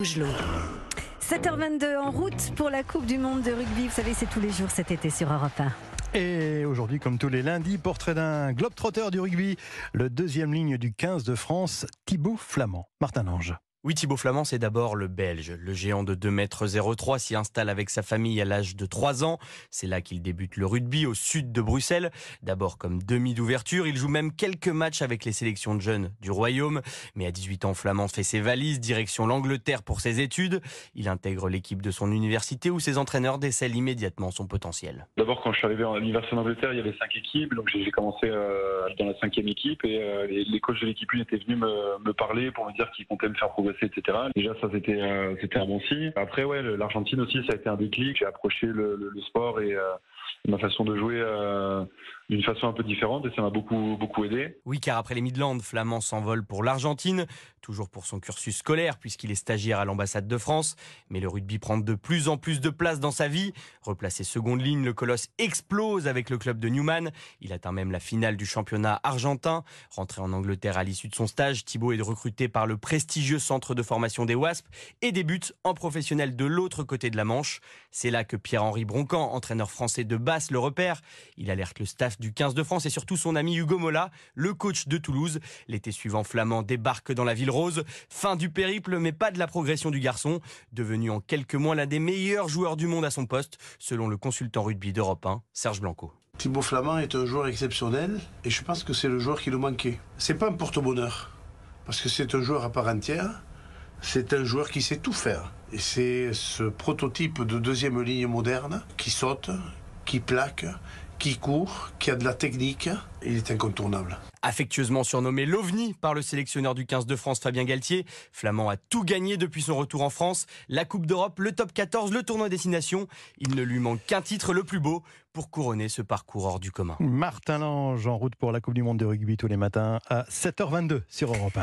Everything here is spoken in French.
7h22 en route pour la Coupe du Monde de rugby. Vous savez, c'est tous les jours cet été sur Europe 1. Et aujourd'hui, comme tous les lundis, portrait d'un globe-trotteur du rugby, le deuxième ligne du 15 de France, Thibaut Flamand. Martin Lange. Oui, Thibaut Flamand, c'est d'abord le Belge. Le géant de 2 mètres 03 s'y installe avec sa famille à l'âge de 3 ans. C'est là qu'il débute le rugby au sud de Bruxelles. D'abord comme demi d'ouverture, il joue même quelques matchs avec les sélections de jeunes du Royaume. Mais à 18 ans, Flamand fait ses valises, direction l'Angleterre pour ses études. Il intègre l'équipe de son université où ses entraîneurs décèlent immédiatement son potentiel. D'abord, quand je suis arrivé à l'université d'Angleterre, il y avait 5 équipes. Donc j'ai commencé euh, dans la cinquième équipe et euh, les, coachs de l'équipe 1 étaient venus me parler pour me dire qu'ils comptaient me faire progresser, etc ça c'était euh, c'était un bon signe. Après ouais, l'Argentine aussi ça a été un déclic. J'ai approché le, sport et euh, ma façon de jouer euh, d'une façon un peu différente et ça m'a beaucoup beaucoup aidé. Oui, car après les Midlands, Flamand s'envole pour l'Argentine, toujours pour son cursus scolaire puisqu'il est stagiaire à l'ambassade de France. Mais le rugby prend de plus en plus de place dans sa vie. Replacé seconde ligne, le colosse explose avec le club de Newman. Il atteint même la finale du championnat argentin. Rentré en Angleterre à l'issue de son stage, Thibaut est recruté par le prestigieux centre de formation des Wasps et débute en professionnel de l'autre côté de la Manche. C'est là que Pierre-Henri Broncan, entraîneur français de basse, le repère. Il alerte le staff du 15 de France et surtout son ami Hugo Mola, le coach de Toulouse. L'été suivant, Flamand débarque dans la ville rose. Fin du périple, mais pas de la progression du garçon. Devenu en quelques mois l'un des meilleurs joueurs du monde à son poste, selon le consultant rugby d'Europe 1, Serge Blanco. Thibaut Flamand est un joueur exceptionnel et je pense que c'est le joueur qui nous manquait. C'est pas un porte-bonheur parce que c'est un joueur à part entière. C'est un joueur qui sait tout faire. Et c'est ce prototype de deuxième ligne moderne qui saute, qui plaque, qui court, qui a de la technique. Il est incontournable. Affectueusement surnommé l'OVNI par le sélectionneur du 15 de France Fabien Galtier, Flamand a tout gagné depuis son retour en France. La Coupe d'Europe, le top 14, le tournoi destination. Il ne lui manque qu'un titre le plus beau pour couronner ce parcours hors du commun. Martin Lange en route pour la Coupe du Monde de rugby tous les matins à 7h22 sur Europe 1.